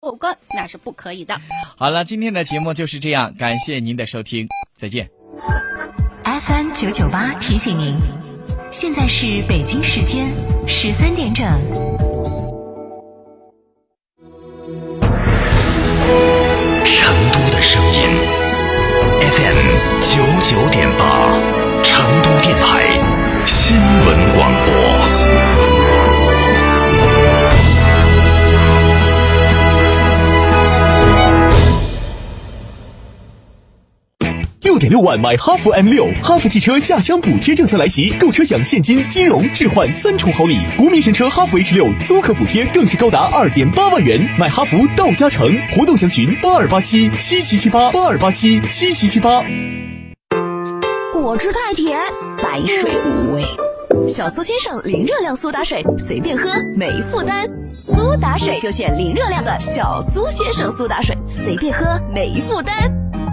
过关那是不可以的。好了，今天的节目就是这样，感谢您的收听，再见。FM 九九八提醒您，现在是北京时间十三点整。成都的声音，FM 九九点八，成都电台新闻广播。点六万买哈弗 M 六，哈弗汽车下乡补贴政策来袭，购车享现金、金融置换三重好礼，国民神车哈弗 H 六租客补贴更是高达二点八万元，买哈弗到家城，活动详询八二八七七七七八八二八七七七七八。果汁太甜，白水无味。小苏先生零热量苏打水，随便喝没负担。苏打水就选零热量的小苏先生苏打水，随便喝没负担。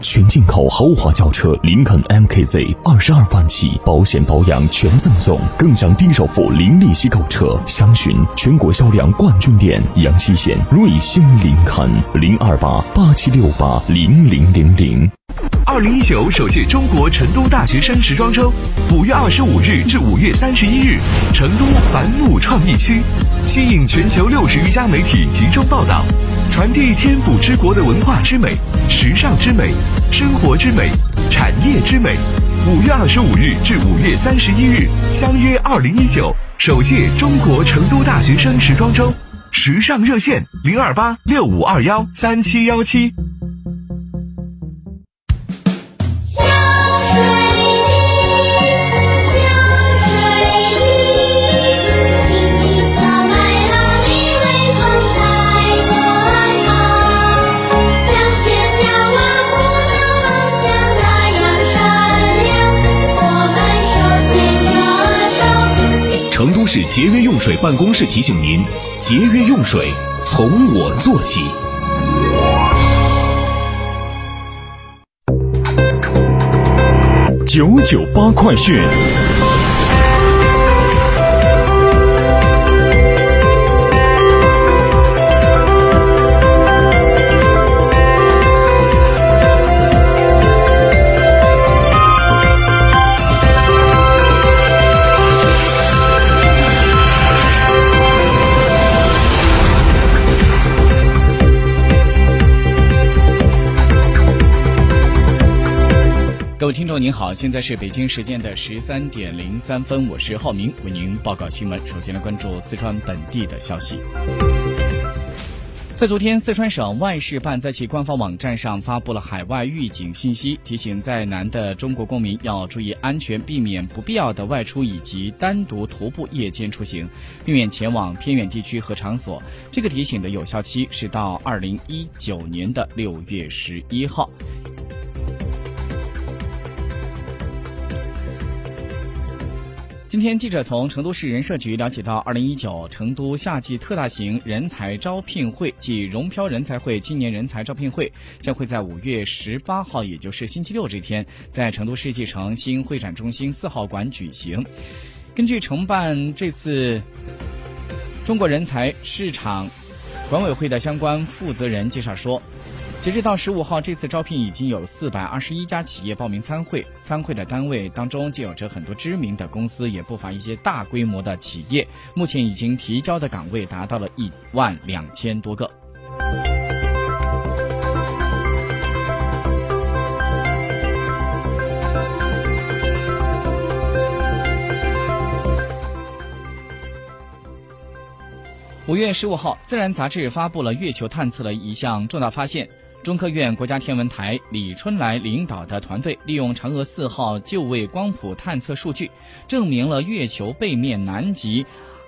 全进口豪华轿车林肯 MKZ 二十二万起，保险保养全赠送，更享低首付、零利息购车。详询全国销量冠军店阳西县瑞星林肯零二八八七六八零零零零。二零一九首届中国成都大学生时装周，五月二十五日至五月三十一日，成都繁木创意区，吸引全球六十余家媒体集中报道，传递天府之国的文化之美、时尚之美、生活之美、产业之美。五月二十五日至五月三十一日，相约二零一九首届中国成都大学生时装周，时尚热线零二八六五二幺三七幺七。用水办公室提醒您：节约用水从我做起。九九八快讯。各位听众您好，现在是北京时间的十三点零三分，我是浩明，为您报告新闻。首先来关注四川本地的消息。在昨天，四川省外事办在其官方网站上发布了海外预警信息，提醒在南的中国公民要注意安全，避免不必要的外出以及单独徒步夜间出行，避免前往偏远地区和场所。这个提醒的有效期是到二零一九年的六月十一号。今天，记者从成都市人社局了解到，二零一九成都夏季特大型人才招聘会暨融漂人才会青年人才招聘会将会在五月十八号，也就是星期六这天，在成都世纪城新会展中心四号馆举行。根据承办这次中国人才市场管委会的相关负责人介绍说。截止到十五号，这次招聘已经有四百二十一家企业报名参会。参会的单位当中，就有着很多知名的公司，也不乏一些大规模的企业。目前已经提交的岗位达到了一万两千多个。五月十五号，《自然》杂志发布了月球探测的一项重大发现。中科院国家天文台李春来领导的团队利用嫦娥四号就位光谱探测数据，证明了月球背面南极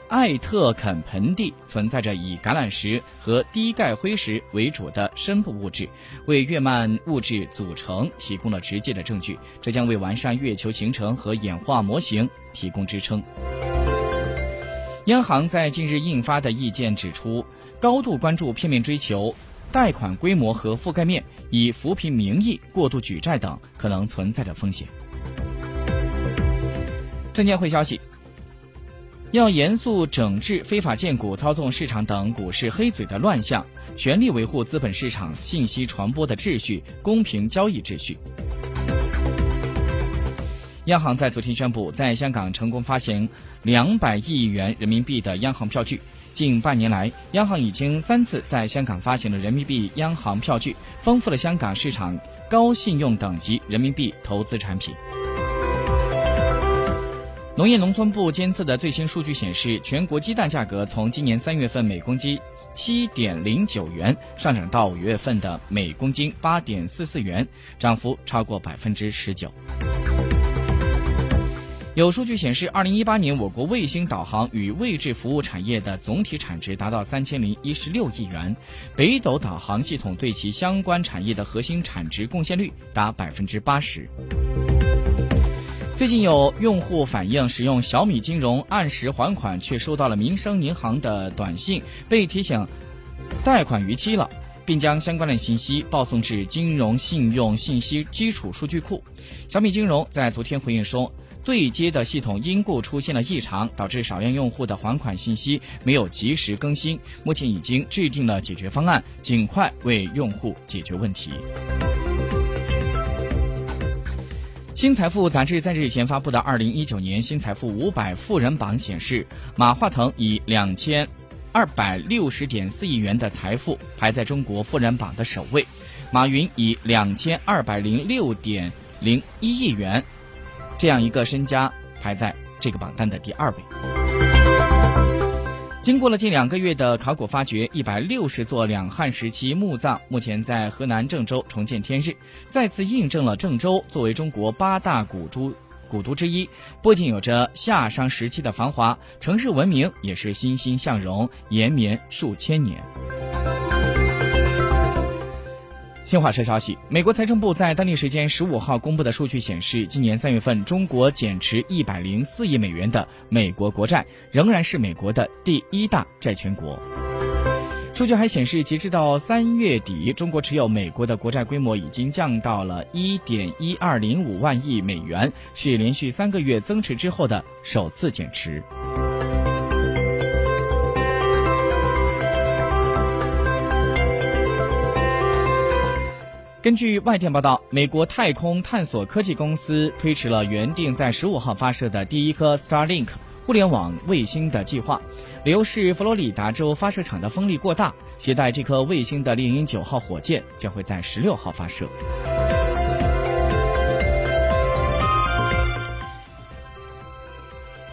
艾特肯盆地存在着以橄榄石和低钙灰石为主的深部物质，为月幔物质组成提供了直接的证据。这将为完善月球形成和演化模型提供支撑。央行在近日印发的意见指出，高度关注片面追求贷款规模和覆盖面，以扶贫名义过度举债等可能存在的风险。证监会消息，要严肃整治非法荐股、操纵市场等股市黑嘴的乱象，全力维护资本市场信息传播的秩序、公平交易秩序。央行在昨天宣布，在香港成功发行两百亿元人民币的央行票据。近半年来，央行已经三次在香港发行了人民币央行票据，丰富了香港市场高信用等级人民币投资产品。农业农村部监测的最新数据显示，全国鸡蛋价格从今年三月份每公斤七点零九元上涨到五月份的每公斤八点四四元，涨幅超过百分之十九。有数据显示，二零一八年我国卫星导航与位置服务产业的总体产值达到三千零一十六亿元，北斗导航系统对其相关产业的核心产值贡献率达百分之八十。最近有用户反映，使用小米金融按时还款，却收到了民生银行的短信，被提醒贷款逾期了，并将相关的信息报送至金融信用信息基础数据库。小米金融在昨天回应说，对接的系统因故出现了异常，导致少量用户的还款信息没有及时更新，目前已经制定了解决方案，尽快为用户解决问题。新财富杂志在日前发布的二零一九年新财富五百富人榜显示，马化腾以两千二百六十点四亿元的财富排在中国富人榜的首位，马云以两千二百零六点零一亿元这样一个身家排在这个榜单的第二位。经过了近两个月的考古发掘，一百六十座两汉时期墓葬目前在河南郑州重见天日，再次印证了郑州作为中国八大古都古都之一，不仅有着夏商时期的繁华，城市文明也是欣欣向荣，延绵数千年。新华社消息，美国财政部在当地时间十五号公布的数据显示，今年三月份，中国减持一百零四亿美元的美国国债，仍然是美国的第一大债权国。数据还显示，截至到三月底，中国持有美国的国债规模已经降到了一点一二零五万亿美元，是连续三个月增持之后的首次减持。根据外电报道，美国太空探索科技公司推迟了原定在十五号发射的第一颗 Starlink 互联网卫星的计划，理由是佛罗里达州发射场的风力过大，携带这颗卫星的猎鹰九号火箭将会在十六号发射。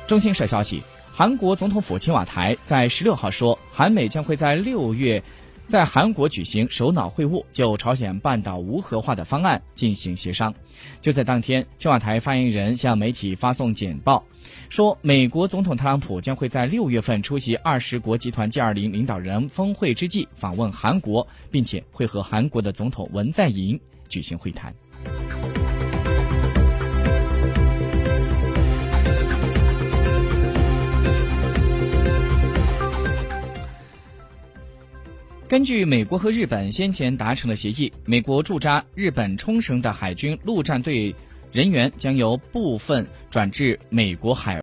中新社消息，韩国总统府青瓦台在十六号说，韩美将会在六月。在韩国举行首脑会晤，就朝鲜半岛无核化的方案进行协商。就在当天，青瓦台发言人向媒体发送简报，说美国总统特朗普将会在六月份出席二十国集团 G20 领导人峰会之际访问韩国，并且会和韩国的总统文在寅举行会谈。根据美国和日本先前达成的协议，美国驻扎日本冲绳的海军陆战队人员将由部分转至美国海。